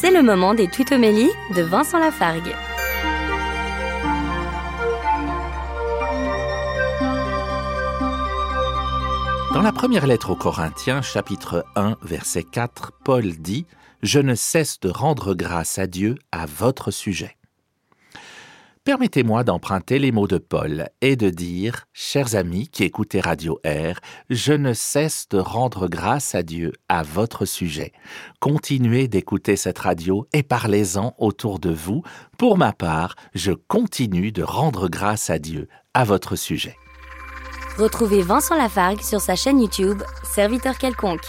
C'est le moment des tutomélies de Vincent Lafargue. Dans la première lettre aux Corinthiens, chapitre 1, verset 4, Paul dit Je ne cesse de rendre grâce à Dieu à votre sujet. Permettez-moi d'emprunter les mots de Paul et de dire, chers amis qui écoutez Radio Air, je ne cesse de rendre grâce à Dieu à votre sujet. Continuez d'écouter cette radio et parlez-en autour de vous. Pour ma part, je continue de rendre grâce à Dieu à votre sujet. Retrouvez Vincent Lafargue sur sa chaîne YouTube, Serviteur quelconque.